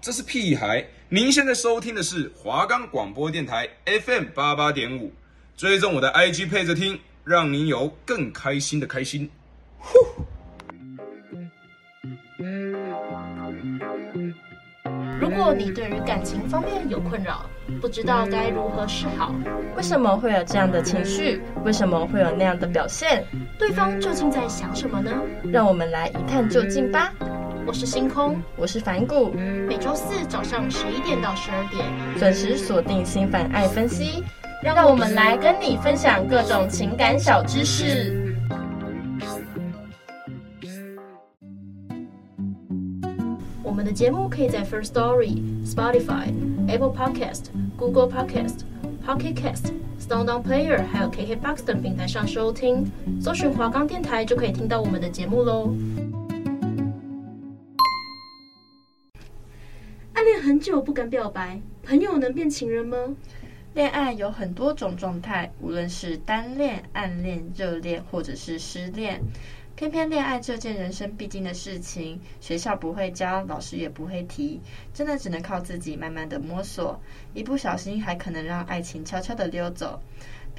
这是屁孩。您现在收听的是华冈广播电台 FM 八八点五，追踪我的 IG 配着听，让您有更开心的开心。呼。如果你对于感情方面有困扰，不知道该如何是好，为什么会有这样的情绪？为什么会有那样的表现？对方究竟在想什么呢？让我们来一探究竟吧。我是星空，我是凡谷。每周四早上十一点到十二点，准时锁定心烦爱分析，让我们来跟你分享各种情感小知识。我们的节目可以在 First Story、Spotify、Apple Podcast、Google Podcast、Pocket Cast、SoundOn Player，还有 KKBOX 等平台上收听，搜寻华冈电台就可以听到我们的节目喽。很久不敢表白，朋友能变情人吗？恋爱有很多种状态，无论是单恋、暗恋、热恋，或者是失恋。偏偏恋爱这件人生必经的事情，学校不会教，老师也不会提，真的只能靠自己慢慢的摸索，一不小心还可能让爱情悄悄的溜走。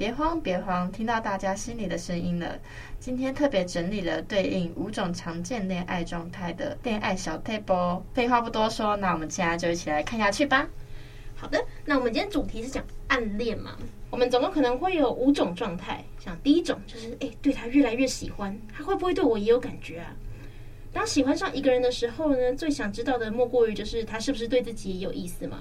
别慌，别慌，听到大家心里的声音了。今天特别整理了对应五种常见恋爱状态的恋爱小 table。废话不多说，那我们现在就一起来看下去吧。好的，那我们今天主题是讲暗恋嘛。我们总共可能会有五种状态。像第一种就是，哎，对他越来越喜欢，他会不会对我也有感觉啊？当喜欢上一个人的时候呢，最想知道的莫过于就是他是不是对自己有意思嘛。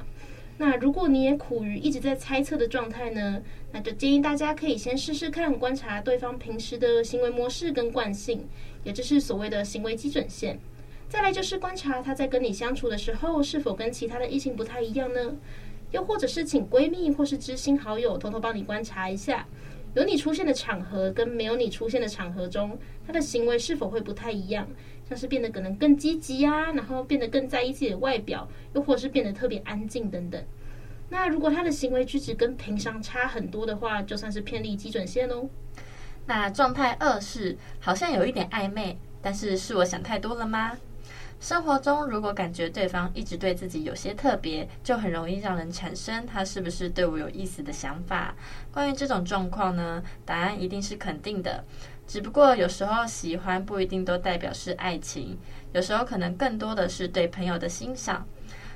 那如果你也苦于一直在猜测的状态呢，那就建议大家可以先试试看观察对方平时的行为模式跟惯性，也就是所谓的行为基准线。再来就是观察他在跟你相处的时候是否跟其他的异性不太一样呢？又或者是请闺蜜或是知心好友偷偷帮你观察一下，有你出现的场合跟没有你出现的场合中，他的行为是否会不太一样？像是变得可能更积极啊，然后变得更在意自己的外表，又或是变得特别安静等等。那如果他的行为举止跟平常差很多的话，就算是偏离基准线喽。那状态二是好像有一点暧昧，但是是我想太多了吗？生活中如果感觉对方一直对自己有些特别，就很容易让人产生他是不是对我有意思的想法。关于这种状况呢，答案一定是肯定的。只不过有时候喜欢不一定都代表是爱情，有时候可能更多的是对朋友的欣赏。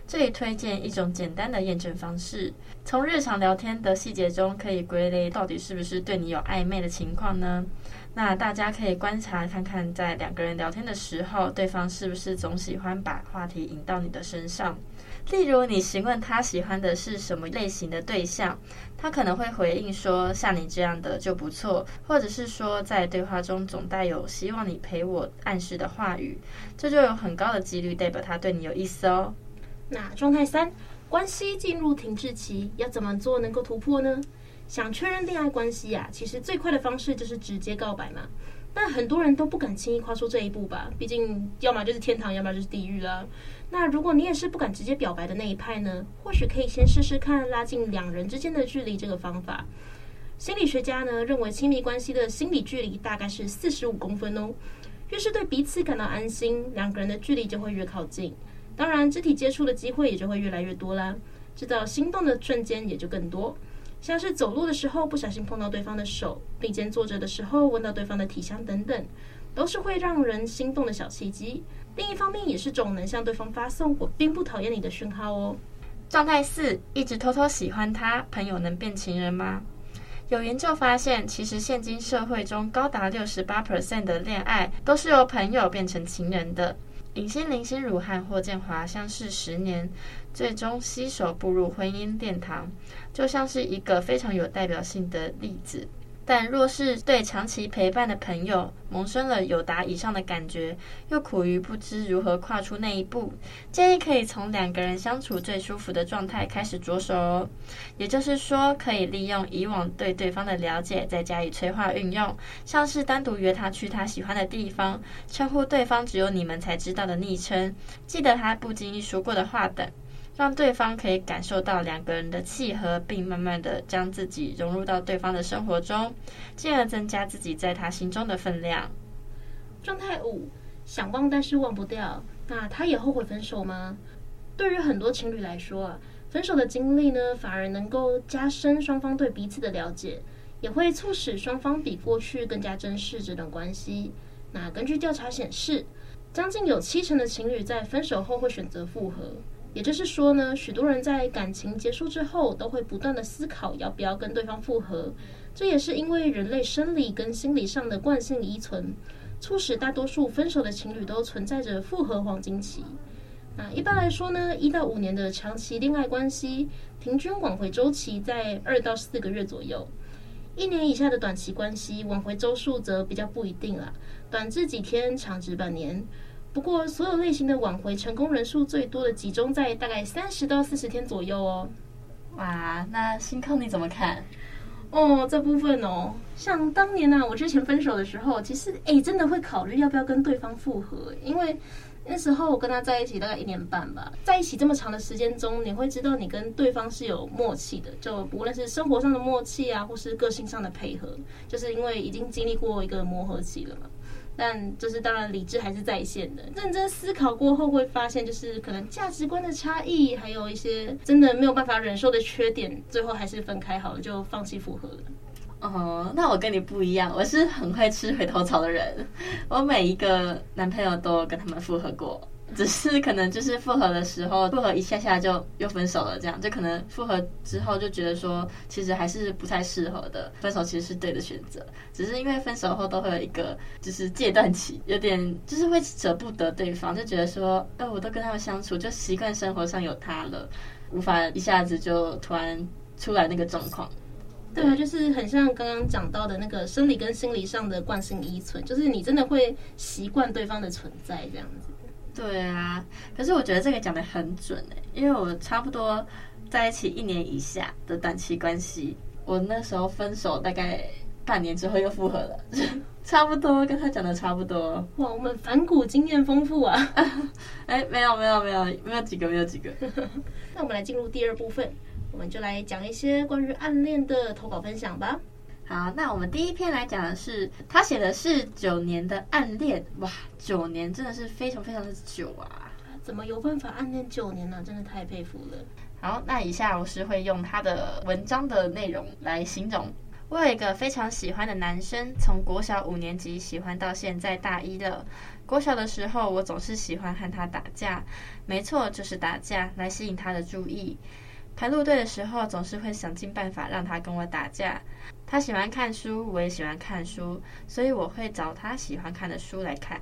这里推荐一种简单的验证方式，从日常聊天的细节中可以归类到底是不是对你有暧昧的情况呢？那大家可以观察看看，在两个人聊天的时候，对方是不是总喜欢把话题引到你的身上？例如，你询问他喜欢的是什么类型的对象，他可能会回应说像你这样的就不错，或者是说在对话中总带有希望你陪我暗示的话语，这就有很高的几率代表他对你有意思哦。那状态三，关系进入停滞期，要怎么做能够突破呢？想确认恋爱关系呀、啊，其实最快的方式就是直接告白嘛。但很多人都不敢轻易跨出这一步吧，毕竟要么就是天堂，要么就是地狱啦。那如果你也是不敢直接表白的那一派呢？或许可以先试试看拉近两人之间的距离这个方法。心理学家呢认为，亲密关系的心理距离大概是四十五公分哦。越是对彼此感到安心，两个人的距离就会越靠近，当然肢体接触的机会也就会越来越多啦，制造心动的瞬间也就更多。像是走路的时候不小心碰到对方的手，并肩坐着的时候闻到对方的体香等等，都是会让人心动的小契机。另一方面，也是种能向对方发送“我并不讨厌你”的讯号哦。状态四，一直偷偷喜欢他，朋友能变情人吗？有研究发现，其实现今社会中高达六十八 percent 的恋爱都是由朋友变成情人的。影星林心如和霍建华相识十年，最终携手步入婚姻殿堂，就像是一个非常有代表性的例子。但若是对长期陪伴的朋友萌生了友达以上的感觉，又苦于不知如何跨出那一步，建议可以从两个人相处最舒服的状态开始着手哦。也就是说，可以利用以往对对方的了解，再加以催化运用，像是单独约他去他喜欢的地方，称呼对方只有你们才知道的昵称，记得他不经意说过的话等。让对方可以感受到两个人的契合，并慢慢的将自己融入到对方的生活中，进而增加自己在他心中的分量。状态五，想忘但是忘不掉，那他也后悔分手吗？对于很多情侣来说啊，分手的经历呢，反而能够加深双方对彼此的了解，也会促使双方比过去更加珍视这段关系。那根据调查显示，将近有七成的情侣在分手后会选择复合。也就是说呢，许多人在感情结束之后，都会不断的思考要不要跟对方复合。这也是因为人类生理跟心理上的惯性依存，促使大多数分手的情侣都存在着复合黄金期。那一般来说呢，一到五年的长期恋爱关系，平均挽回周期在二到四个月左右。一年以下的短期关系，挽回周数则比较不一定了，短至几天，长至半年。不过，所有类型的挽回成功人数最多的集中在大概三十到四十天左右哦。哇，那新康你怎么看？哦，这部分哦，像当年呢、啊，我之前分手的时候，其实哎，真的会考虑要不要跟对方复合，因为那时候我跟他在一起大概一年半吧，在一起这么长的时间中，你会知道你跟对方是有默契的，就无论是生活上的默契啊，或是个性上的配合，就是因为已经经历过一个磨合期了嘛。但就是当然，理智还是在线的。认真思考过后，会发现就是可能价值观的差异，还有一些真的没有办法忍受的缺点，最后还是分开好了，就放弃复合了。哦，那我跟你不一样，我是很会吃回头草的人。我每一个男朋友都跟他们复合过。只是可能就是复合的时候，复合一下下就又分手了，这样就可能复合之后就觉得说，其实还是不太适合的，分手其实是对的选择。只是因为分手后都会有一个就是戒断期，有点就是会舍不得对方，就觉得说，哎，我都跟他们相处，就习惯生活上有他了，无法一下子就突然出来那个状况。对啊，就是很像刚刚讲到的那个生理跟心理上的惯性依存，就是你真的会习惯对方的存在这样子。对啊，可是我觉得这个讲的很准哎，因为我差不多在一起一年以下的短期关系，我那时候分手大概半年之后又复合了，差不多跟他讲的差不多。哇，我们反骨经验丰富啊！哎，没有没有没有没有几个没有几个。那我们来进入第二部分，我们就来讲一些关于暗恋的投稿分享吧。好，那我们第一篇来讲的是，他写的是九年的暗恋，哇，九年真的是非常非常的久啊！怎么有办法暗恋九年呢？真的太佩服了。好，那以下我是会用他的文章的内容来形容。我有一个非常喜欢的男生，从国小五年级喜欢到现在大一了。国小的时候，我总是喜欢和他打架，没错，就是打架来吸引他的注意。排路队的时候，总是会想尽办法让他跟我打架。他喜欢看书，我也喜欢看书，所以我会找他喜欢看的书来看。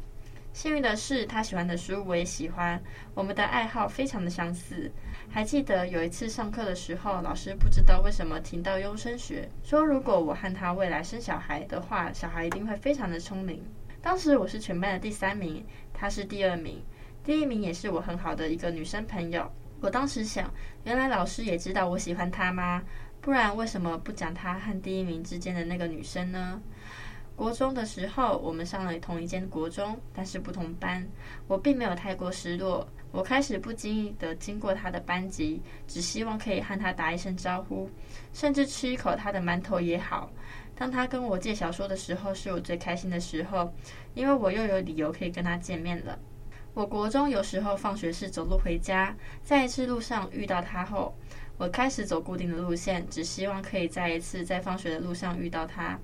幸运的是，他喜欢的书我也喜欢，我们的爱好非常的相似。还记得有一次上课的时候，老师不知道为什么提到优生学，说如果我和他未来生小孩的话，小孩一定会非常的聪明。当时我是全班的第三名，他是第二名，第一名也是我很好的一个女生朋友。我当时想，原来老师也知道我喜欢他吗？不然为什么不讲他和第一名之间的那个女生呢？国中的时候，我们上了同一间国中，但是不同班。我并没有太过失落。我开始不经意地经过他的班级，只希望可以和他打一声招呼，甚至吃一口他的馒头也好。当他跟我借小说的时候，是我最开心的时候，因为我又有理由可以跟他见面了。我国中有时候放学是走路回家，在一次路上遇到他后。我开始走固定的路线，只希望可以再一次在放学的路上遇到他。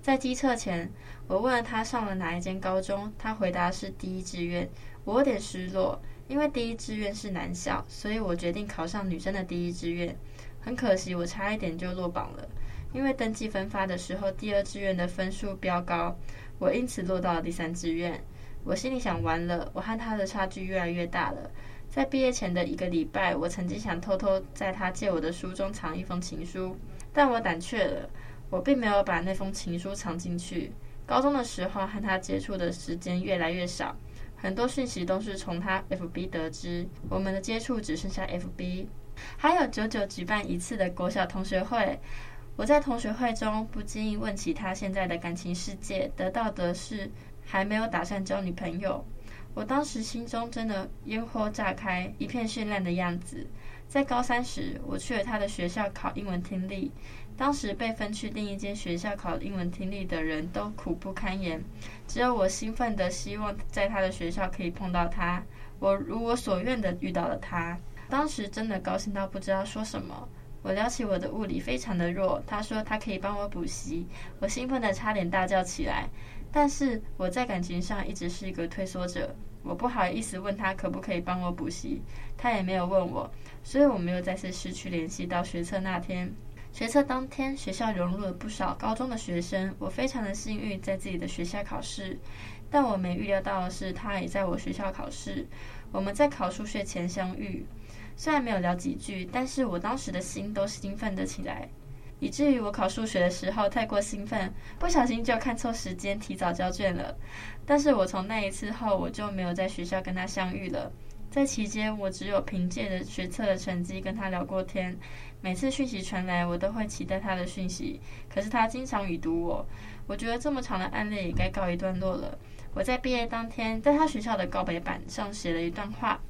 在机测前，我问了他上了哪一间高中，他回答是第一志愿。我有点失落，因为第一志愿是男校，所以我决定考上女生的第一志愿。很可惜，我差一点就落榜了，因为登记分发的时候，第二志愿的分数飙高，我因此落到了第三志愿。我心里想，完了，我和他的差距越来越大了。在毕业前的一个礼拜，我曾经想偷偷在他借我的书中藏一封情书，但我胆怯了，我并没有把那封情书藏进去。高中的时候和他接触的时间越来越少，很多讯息都是从他 FB 得知，我们的接触只剩下 FB。还有久久举办一次的国小同学会，我在同学会中不经意问起他现在的感情世界，得到的是还没有打算交女朋友。我当时心中真的烟火炸开，一片绚烂的样子。在高三时，我去了他的学校考英文听力。当时被分去另一间学校考英文听力的人都苦不堪言，只有我兴奋的希望在他的学校可以碰到他。我如我所愿的遇到了他。当时真的高兴到不知道说什么。我聊起我的物理非常的弱，他说他可以帮我补习，我兴奋的差点大叫起来。但是我在感情上一直是一个退缩者，我不好意思问他可不可以帮我补习，他也没有问我，所以我没有再次失去联系到学测那天。学测当天，学校融入了不少高中的学生，我非常的幸运在自己的学校考试，但我没预料到的是他也在我学校考试，我们在考数学前相遇。虽然没有聊几句，但是我当时的心都兴奋了起来，以至于我考数学的时候太过兴奋，不小心就看错时间，提早交卷了。但是我从那一次后，我就没有在学校跟他相遇了。在期间，我只有凭借着学测的成绩跟他聊过天，每次讯息传来，我都会期待他的讯息。可是他经常已读我，我觉得这么长的暗恋也该告一段落了。我在毕业当天，在他学校的告白板上写了一段话。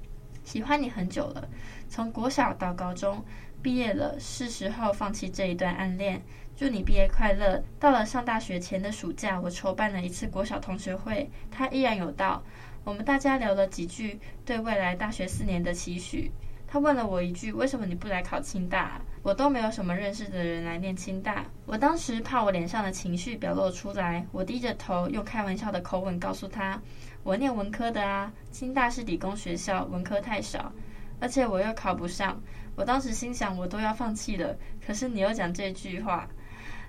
喜欢你很久了，从国小到高中，毕业了，是时候放弃这一段暗恋。祝你毕业快乐。到了上大学前的暑假，我筹办了一次国小同学会，他依然有到。我们大家聊了几句对未来大学四年的期许。他问了我一句：“为什么你不来考清大？”我都没有什么认识的人来念清大。我当时怕我脸上的情绪表露出来，我低着头用开玩笑的口吻告诉他。我念文科的啊，清大是理工学校，文科太少，而且我又考不上。我当时心想，我都要放弃了，可是你又讲这句话。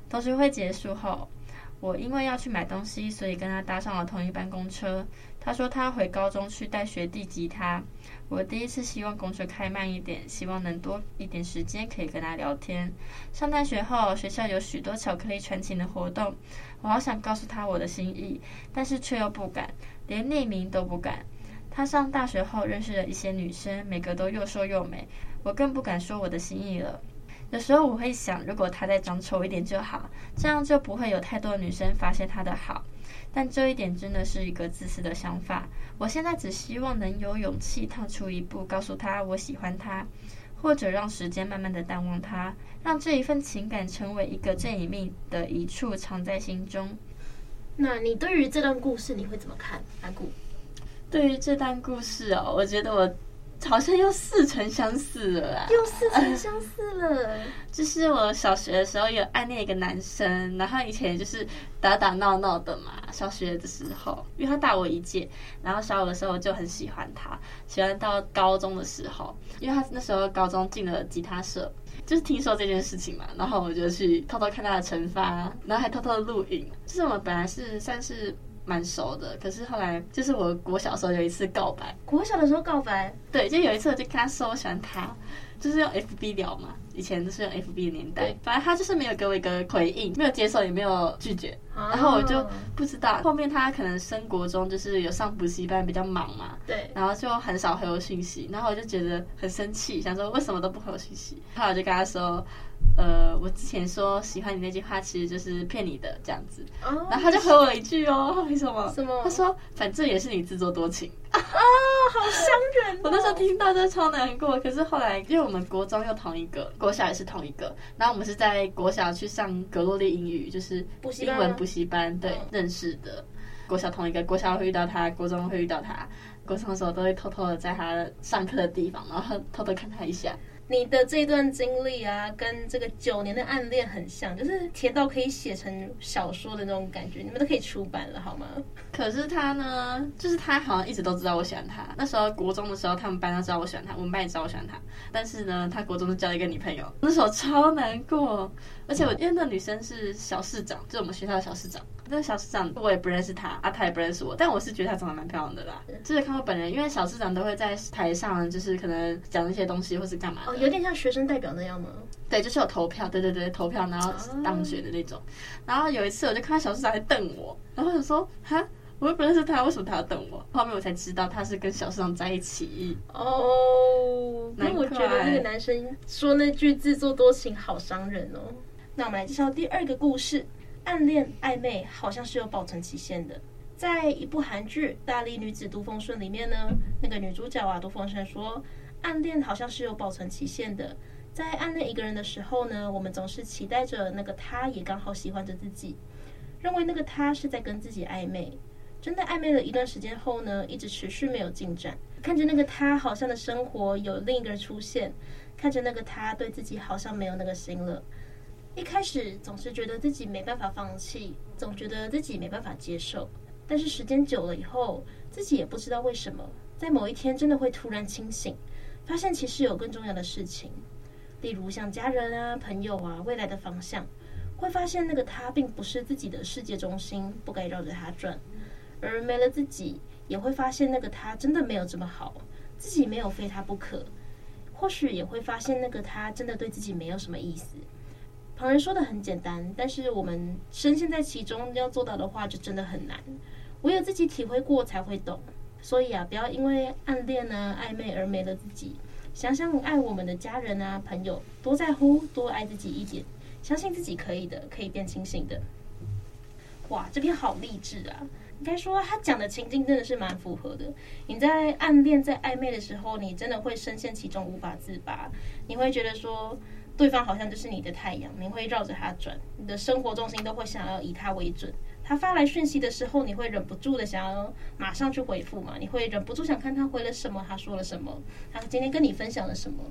同学会结束后，我因为要去买东西，所以跟他搭上了同一班公车。他说他回高中去带学弟吉他。我第一次希望公车开慢一点，希望能多一点时间可以跟他聊天。上大学后，学校有许多巧克力传情的活动，我好想告诉他我的心意，但是却又不敢。连匿名都不敢。他上大学后认识了一些女生，每个都又瘦又美，我更不敢说我的心意了。有时候我会想，如果他再长丑一点就好，这样就不会有太多女生发现他的好。但这一点真的是一个自私的想法。我现在只希望能有勇气踏出一步，告诉他我喜欢他，或者让时间慢慢的淡忘它，让这一份情感成为一个最隐秘的一处，藏在心中。那你对于这段故事你会怎么看，阿古？对于这段故事哦，我觉得我好像又似曾相似了啦，又似曾相似了。就是我小学的时候有暗恋一个男生，然后以前就是打打闹闹的嘛。小学的时候，因为他大我一届，然后小五的时候就很喜欢他，喜欢到高中的时候，因为他那时候高中进了吉他社。就是听说这件事情嘛，然后我就去偷偷看他的成发，然后还偷偷的录影。就是我们本来是算是蛮熟的，可是后来就是我国小的时候有一次告白，国小的时候告白，对，就有一次我就跟他说我喜欢他，就是用 FB 聊嘛，以前都是用 FB 的年代，反正他就是没有给我一个回应，没有接受也没有拒绝。然后我就不知道，后面他可能升国中，就是有上补习班，比较忙嘛。对。然后就很少回我信息，然后我就觉得很生气，想说为什么都不回我信息。后来我就跟他说，呃，我之前说喜欢你那句话其实就是骗你的这样子。哦。然后他就回我一句哦，为什么？什么？他说反正也是你自作多情。啊，好伤人哦。我那时候听到就超难过，可是后来因为我们国中又同一个，国小也是同一个，然后我们是在国小去上格洛丽英语，就是英文。补习班对、嗯、认识的，国小同一个，国小会遇到他，国中会遇到他，国中的时候都会偷偷的在他上课的地方，然后偷偷看他一下。你的这段经历啊，跟这个九年的暗恋很像，就是甜到可以写成小说的那种感觉，你们都可以出版了，好吗？可是他呢，就是他好像一直都知道我喜欢他。那时候国中的时候，他们班都知道我喜欢他，我们班也知道我喜欢他。但是呢，他国中就交了一个女朋友，那时候超难过。而且我因为那女生是小市长，就是我们学校的小市长。那个小市长我也不认识他，啊，他也不认识我，但我是觉得他长得蛮漂亮的啦。就是看过本人，因为小市长都会在台上，就是可能讲一些东西或是干嘛。哦，有点像学生代表那样吗？对，就是有投票，对对对，投票然后当选的那种。然后有一次我就看到小市长在瞪我，然后我就说哈，我又不认识他，为什么他要瞪我？后面我才知道他是跟小市长在一起。哦，那我觉得那个男生说那句自作多情好伤人哦。那我们来介绍第二个故事。暗恋暧昧好像是有保存期限的。在一部韩剧《大力女子都奉顺》里面呢，那个女主角啊，都奉顺说，暗恋好像是有保存期限的。在暗恋一个人的时候呢，我们总是期待着那个他也刚好喜欢着自己，认为那个他是在跟自己暧昧。真的暧昧了一段时间后呢，一直持续没有进展。看着那个他好像的生活有另一个人出现，看着那个他对自己好像没有那个心了。一开始总是觉得自己没办法放弃，总觉得自己没办法接受。但是时间久了以后，自己也不知道为什么，在某一天真的会突然清醒，发现其实有更重要的事情，例如像家人啊、朋友啊、未来的方向，会发现那个他并不是自己的世界中心，不该绕着他转。而没了自己，也会发现那个他真的没有这么好，自己没有非他不可。或许也会发现那个他真的对自己没有什么意思。旁人说的很简单，但是我们深陷在其中，要做到的话就真的很难。唯有自己体会过才会懂。所以啊，不要因为暗恋啊、暧昧而没了自己。想想爱我们的家人啊、朋友，多在乎，多爱自己一点。相信自己可以的，可以变清醒的。哇，这篇好励志啊！应该说他讲的情境真的是蛮符合的。你在暗恋、在暧昧的时候，你真的会深陷其中无法自拔。你会觉得说。对方好像就是你的太阳，你会绕着他转，你的生活重心都会想要以他为准。他发来讯息的时候，你会忍不住的想要马上去回复嘛？你会忍不住想看他回了什么，他说了什么，他今天跟你分享了什么。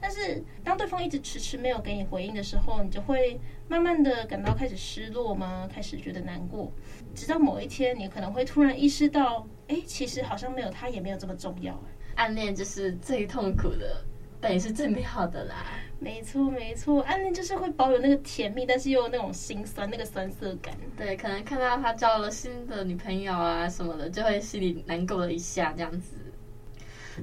但是当对方一直迟迟没有给你回应的时候，你就会慢慢的感到开始失落吗？开始觉得难过，直到某一天，你可能会突然意识到，哎，其实好像没有他也没有这么重要。暗恋就是最痛苦的，但也是最美好的啦。没错，没错，暗恋就是会保有那个甜蜜，但是又有那种心酸，那个酸涩感。对，可能看到他交了新的女朋友啊什么的，就会心里难过了一下，这样子。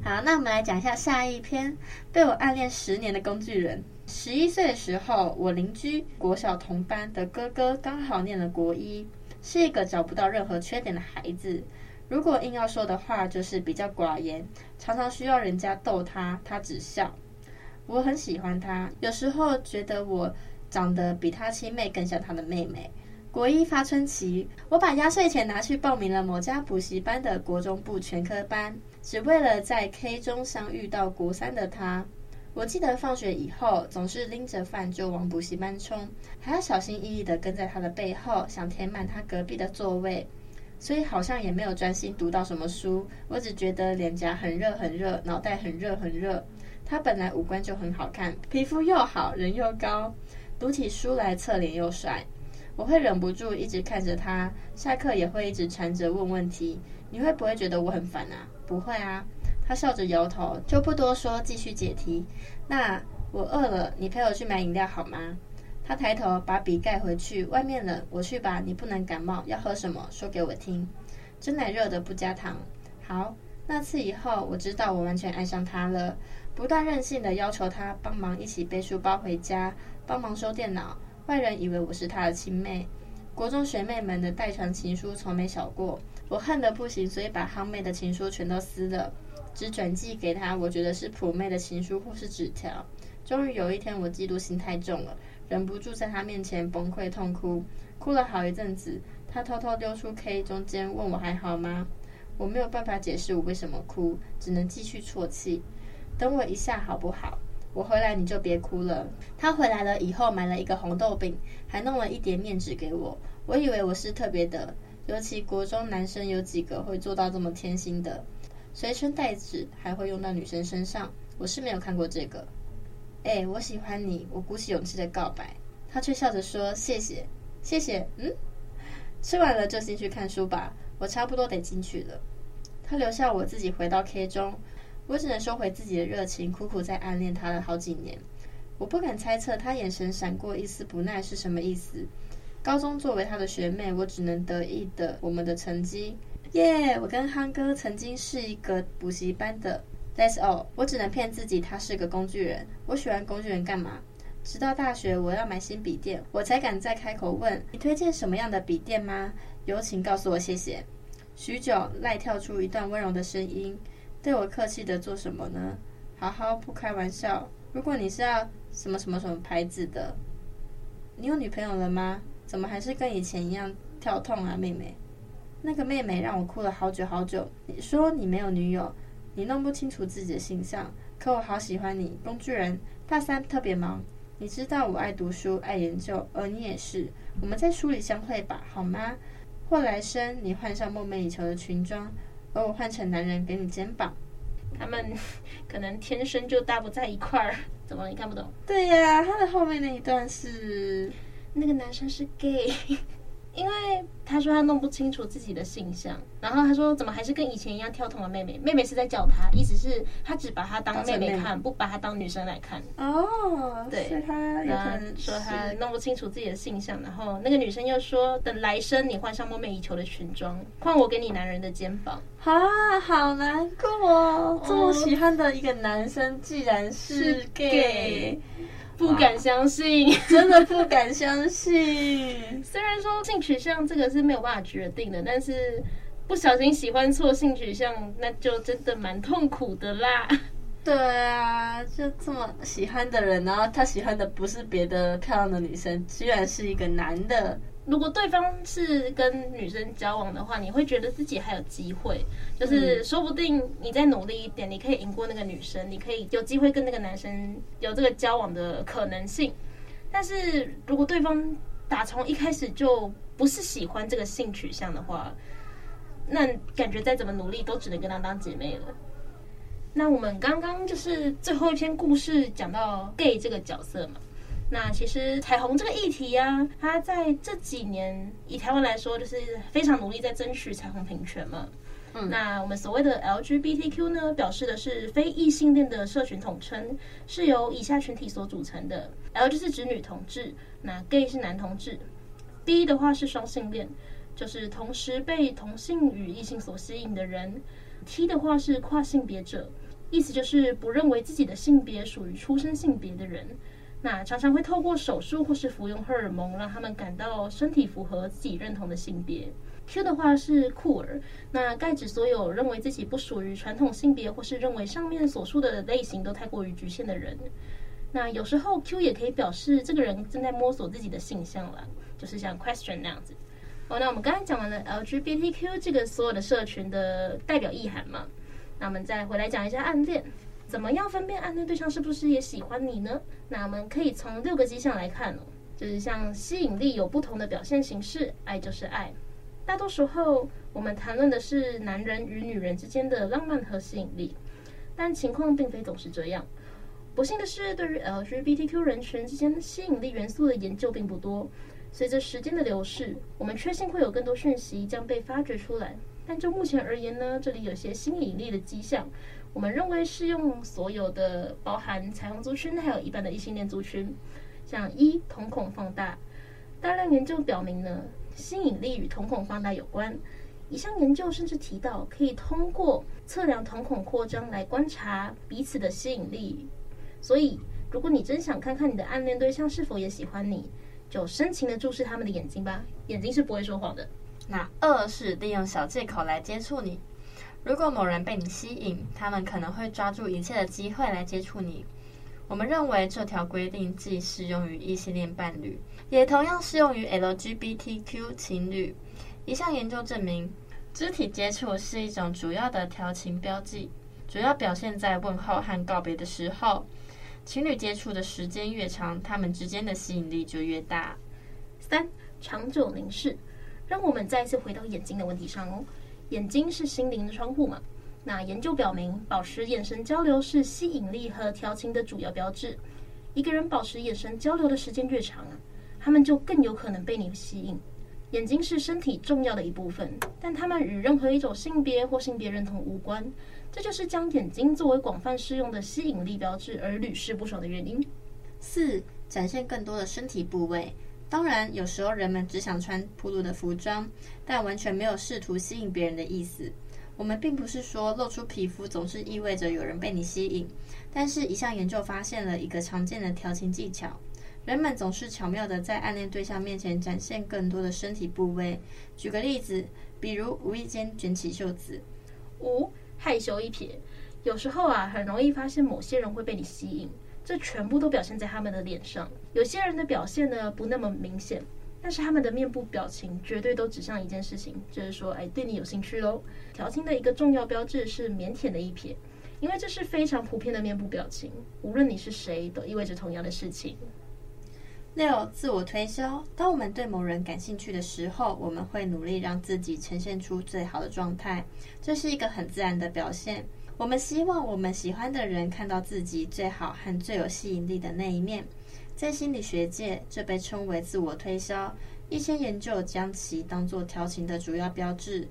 好，那我们来讲一下下一篇，被我暗恋十年的工具人。十一岁的时候，我邻居国小同班的哥哥刚好念了国一，是一个找不到任何缺点的孩子。如果硬要说的话，就是比较寡言，常常需要人家逗他，他只笑。我很喜欢他，有时候觉得我长得比他亲妹更像他的妹妹。国一发春期，我把压岁钱拿去报名了某家补习班的国中部全科班，只为了在 K 中相遇到国三的他。我记得放学以后总是拎着饭就往补习班冲，还要小心翼翼地跟在他的背后，想填满他隔壁的座位。所以好像也没有专心读到什么书，我只觉得脸颊很热很热，脑袋很热很热。他本来五官就很好看，皮肤又好，人又高，读起书来侧脸又帅，我会忍不住一直看着他。下课也会一直缠着问问题。你会不会觉得我很烦啊？不会啊。他笑着摇头，就不多说，继续解题。那我饿了，你陪我去买饮料好吗？他抬头把笔盖回去，外面冷，我去吧。你不能感冒，要喝什么？说给我听。真奶热的，不加糖。好。那次以后，我知道我完全爱上他了。不断任性的要求他帮忙一起背书包回家，帮忙收电脑。外人以为我是他的亲妹。国中学妹们的代传情书从没少过，我恨得不行，所以把夯妹的情书全都撕了，只转寄给他。我觉得是普妹的情书或是纸条。终于有一天，我嫉妒心太重了，忍不住在他面前崩溃痛哭，哭了好一阵子。他偷偷溜出 K 中间，问我还好吗？我没有办法解释我为什么哭，只能继续啜泣。等我一下好不好？我回来你就别哭了。他回来了以后买了一个红豆饼，还弄了一叠面纸给我。我以为我是特别的，尤其国中男生有几个会做到这么贴心的，随身带纸还会用到女生身上。我是没有看过这个。哎，我喜欢你，我鼓起勇气的告白。他却笑着说谢谢，谢谢。嗯，吃完了就进去看书吧。我差不多得进去了，他留下我自己回到 K 中，我只能收回自己的热情，苦苦在暗恋他了好几年。我不敢猜测他眼神闪过一丝不耐是什么意思。高中作为他的学妹，我只能得意的我们的成绩。耶、我跟憨哥曾经是一个补习班的。That's all，我只能骗自己他是个工具人。我喜欢工具人干嘛？直到大学我要买新笔电，我才敢再开口问你推荐什么样的笔电吗？有请告诉我谢谢。许久，赖跳出一段温柔的声音：“对我客气的做什么呢？好好不开玩笑。如果你是要什么什么什么牌子的，你有女朋友了吗？怎么还是跟以前一样跳痛啊，妹妹？那个妹妹让我哭了好久好久。你说你没有女友，你弄不清楚自己的形象，可我好喜欢你，工具人。大三特别忙，你知道我爱读书爱研究，而你也是。我们在书里相会吧，好吗？”或来生，你换上梦寐以求的裙装，而我换成男人给你肩膀。他们可能天生就搭不在一块儿。怎么？你看不懂？对呀，他的后面那一段是那个男生是 gay。因为他说他弄不清楚自己的性向，然后他说怎么还是跟以前一样跳痛的妹妹？妹妹是在叫他，意思是他只把她当妹妹看，不把她当女生来看。哦，对，所以他有可能说他弄不清楚自己的性向，然后那个女生又说等来生你换上梦寐以求的裙装，换我给你男人的肩膀。啊，好难过哦，这么喜欢的一个男生既然是 gay。不敢相信，真的不敢相信。虽然说性取向这个是没有办法决定的，但是不小心喜欢错性取向，那就真的蛮痛苦的啦。对啊，就这么喜欢的人，然后他喜欢的不是别的漂亮的女生，居然是一个男的。如果对方是跟女生交往的话，你会觉得自己还有机会，就是说不定你再努力一点，你可以赢过那个女生，你可以有机会跟那个男生有这个交往的可能性。但是如果对方打从一开始就不是喜欢这个性取向的话，那感觉再怎么努力都只能跟他当姐妹了。那我们刚刚就是最后一篇故事讲到 gay 这个角色嘛。那其实彩虹这个议题啊，它在这几年以台湾来说，就是非常努力在争取彩虹平权嘛。嗯，那我们所谓的 LGBTQ 呢，表示的是非异性恋的社群统称，是由以下群体所组成的：L 就是指女同志，那 Gay 是男同志；B 的话是双性恋，就是同时被同性与异性所吸引的人；T 的话是跨性别者，意思就是不认为自己的性别属于出生性别的人。那常常会透过手术或是服用荷尔蒙，让他们感到身体符合自己认同的性别。Q 的话是酷儿，那盖指所有认为自己不属于传统性别，或是认为上面所述的类型都太过于局限的人。那有时候 Q 也可以表示这个人正在摸索自己的性向了，就是像 question 那样子。哦，那我们刚才讲完了 LGBTQ 这个所有的社群的代表意涵嘛，那我们再回来讲一下暗恋。怎么样分辨暗恋对象是不是也喜欢你呢？那我们可以从六个迹象来看哦，就是像吸引力有不同的表现形式，爱就是爱。大多时候我们谈论的是男人与女人之间的浪漫和吸引力，但情况并非总是这样。不幸的是，对于 LGBTQ 人群之间吸引力元素的研究并不多。随着时间的流逝，我们确信会有更多讯息将被发掘出来。但就目前而言呢，这里有些吸引力的迹象。我们认为适用所有的，包含彩虹族群，还有一般的异性恋族群。像一瞳孔放大，大量研究表明呢，吸引力与瞳孔放大有关。一项研究甚至提到，可以通过测量瞳孔扩张来观察彼此的吸引力。所以，如果你真想看看你的暗恋对象是否也喜欢你，就深情的注视他们的眼睛吧，眼睛是不会说谎的。那二是利用小借口来接触你。如果某人被你吸引，他们可能会抓住一切的机会来接触你。我们认为这条规定既适用于异性恋伴侣，也同样适用于 LGBTQ 情侣。一项研究证明，肢体接触是一种主要的调情标记，主要表现在问候和告别的时候。情侣接触的时间越长，他们之间的吸引力就越大。三、长久凝视，让我们再一次回到眼睛的问题上哦。眼睛是心灵的窗户嘛？那研究表明，保持眼神交流是吸引力和调情的主要标志。一个人保持眼神交流的时间越长啊，他们就更有可能被你吸引。眼睛是身体重要的一部分，但他们与任何一种性别或性别认同无关。这就是将眼睛作为广泛适用的吸引力标志而屡试不爽的原因。四、展现更多的身体部位。当然，有时候人们只想穿暴露的服装，但完全没有试图吸引别人的意思。我们并不是说露出皮肤总是意味着有人被你吸引，但是一项研究发现了一个常见的调情技巧：人们总是巧妙地在暗恋对象面前展现更多的身体部位。举个例子，比如无意间卷起袖子。五、害羞一撇，有时候啊，很容易发现某些人会被你吸引。这全部都表现在他们的脸上。有些人的表现呢，不那么明显，但是他们的面部表情绝对都指向一件事情，就是说，哎，对你有兴趣喽。调情的一个重要标志是腼腆的一瞥，因为这是非常普遍的面部表情，无论你是谁，都意味着同样的事情。六、自我推销。当我们对某人感兴趣的时候，我们会努力让自己呈现出最好的状态，这是一个很自然的表现。我们希望我们喜欢的人看到自己最好和最有吸引力的那一面。在心理学界，这被称为自我推销。一些研究将其当作调情的主要标志。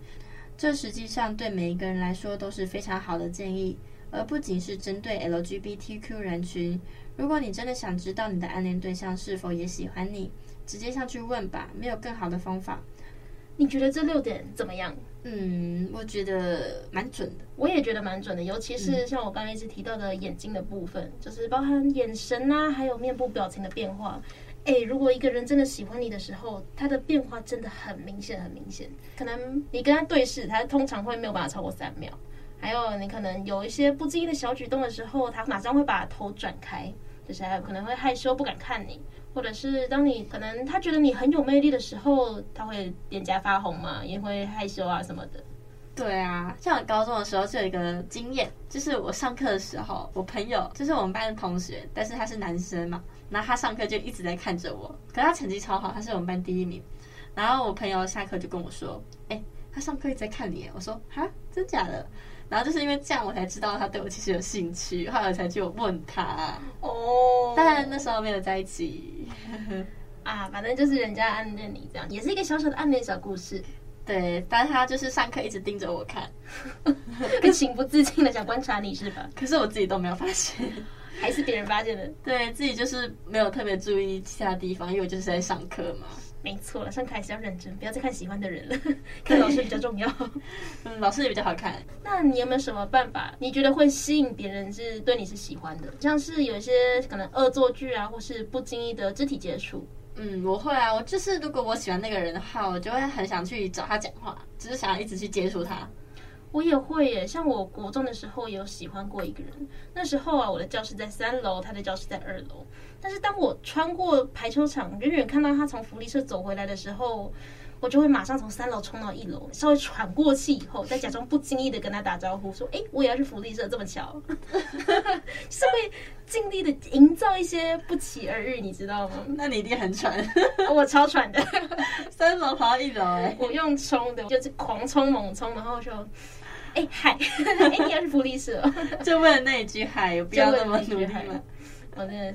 这实际上对每一个人来说都是非常好的建议，而不仅是针对 LGBTQ 人群。如果你真的想知道你的暗恋对象是否也喜欢你，直接上去问吧，没有更好的方法。你觉得这六点怎么样？嗯，我觉得蛮准的。我也觉得蛮准的，尤其是像我刚刚一直提到的眼睛的部分，嗯、就是包含眼神啊，还有面部表情的变化。哎，如果一个人真的喜欢你的时候，他的变化真的很明显，很明显。可能你跟他对视，他通常会没有办法超过三秒。还有你可能有一些不经意的小举动的时候，他马上会把头转开，就是还有可能会害羞不敢看你。或者是当你可能他觉得你很有魅力的时候，他会脸颊发红嘛，也会害羞啊什么的。对啊，像我高中的时候就有一个经验，就是我上课的时候，我朋友就是我们班的同学，但是他是男生嘛，然后他上课就一直在看着我，可是他成绩超好，他是我们班第一名。然后我朋友下课就跟我说：“哎，他上课一直在看你。”我说：“哈，真假的？”然后就是因为这样，我才知道他对我其实有兴趣，后来才去问他。哦，但那时候没有在一起。啊，反正就是人家暗恋你这样，也是一个小小的暗恋小故事。对，但是他就是上课一直盯着我看，情不自禁的想观察你是吧？可是我自己都没有发现，还是别人发现的。对，自己就是没有特别注意其他地方，因为我就是在上课嘛。没错，上课还是要认真，不要再看喜欢的人了，看老师比较重要。嗯，老师也比较好看。那你有没有什么办法？你觉得会吸引别人是对你是喜欢的？像是有一些可能恶作剧啊，或是不经意的肢体接触。嗯，我会啊，我就是如果我喜欢那个人的话，我就会很想去找他讲话，只是想要一直去接触他。我也会耶，像我国中的时候也有喜欢过一个人。那时候啊，我的教室在三楼，他的教室在二楼。但是当我穿过排球场，远远看到他从福利社走回来的时候，我就会马上从三楼冲到一楼，稍微喘过气以后，再假装不经意的跟他打招呼，说：“哎，我也要去福利社，这么巧。”是会尽力的营造一些不期而遇，你知道吗？那你一定很喘，我超喘的，三楼跑到一楼，哎，我用冲的，就是狂冲猛冲，然后就。哎嗨，哎你要是福利社，就为了那一句嗨，有必要那么努力吗？我真的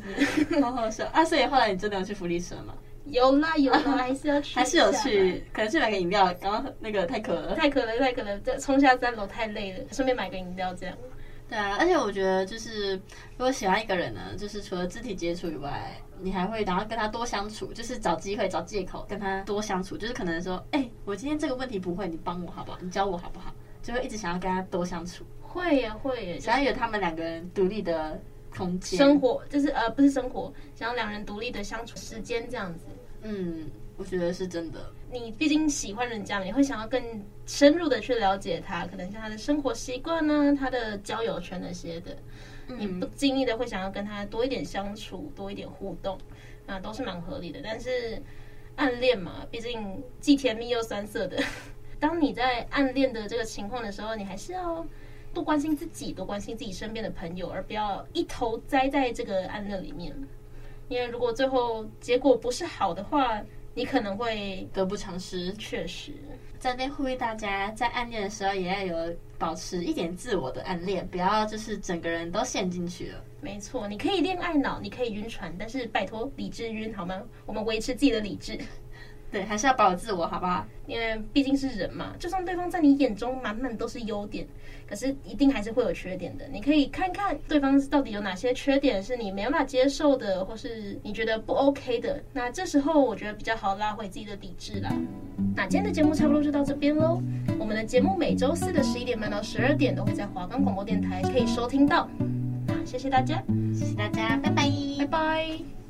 是好好笑啊！所以后来你真的要去福利社吗？有啦有啦，还是要去，还是有去，可能去买个饮料。刚刚那个太渴了，太渴了，太渴了，再冲下三楼太累了，顺便买个饮料这样。对啊，而且我觉得就是如果喜欢一个人呢，就是除了肢体接触以外，你还会然后跟他多相处，就是找机会找借口跟他多相处，就是可能说，哎，我今天这个问题不会，你帮我好不好？你教我好不好？就会一直想要跟他多相处，会呀会耶，想要有他们两个人独立的空间，生活就是呃不是生活，想要两人独立的相处时间这样子。嗯，我觉得是真的。你毕竟喜欢人家，你会想要更深入的去了解他，可能像他的生活习惯呢，他的交友圈那些的，嗯、你不经意的会想要跟他多一点相处，多一点互动，那都是蛮合理的。但是暗恋嘛，毕竟既甜蜜又酸涩的。当你在暗恋的这个情况的时候，你还是要多关心自己，多关心自己身边的朋友，而不要一头栽在这个暗恋里面。因为如果最后结果不是好的话，你可能会得不偿失。确实，在这边呼吁大家，在暗恋的时候也要有保持一点自我的暗恋，不要就是整个人都陷进去了。没错，你可以恋爱脑，你可以晕船，但是拜托理智晕好吗？我们维持自己的理智。对，还是要保有自我，好不好？因为毕竟是人嘛，就算对方在你眼中满满都是优点，可是一定还是会有缺点的。你可以看看对方到底有哪些缺点是你没办法接受的，或是你觉得不 OK 的。那这时候我觉得比较好拉回自己的理智啦。那今天的节目差不多就到这边喽。我们的节目每周四的十一点半到十二点都会在华冈广播电台可以收听到。那谢谢大家，谢谢大家，拜拜，拜拜。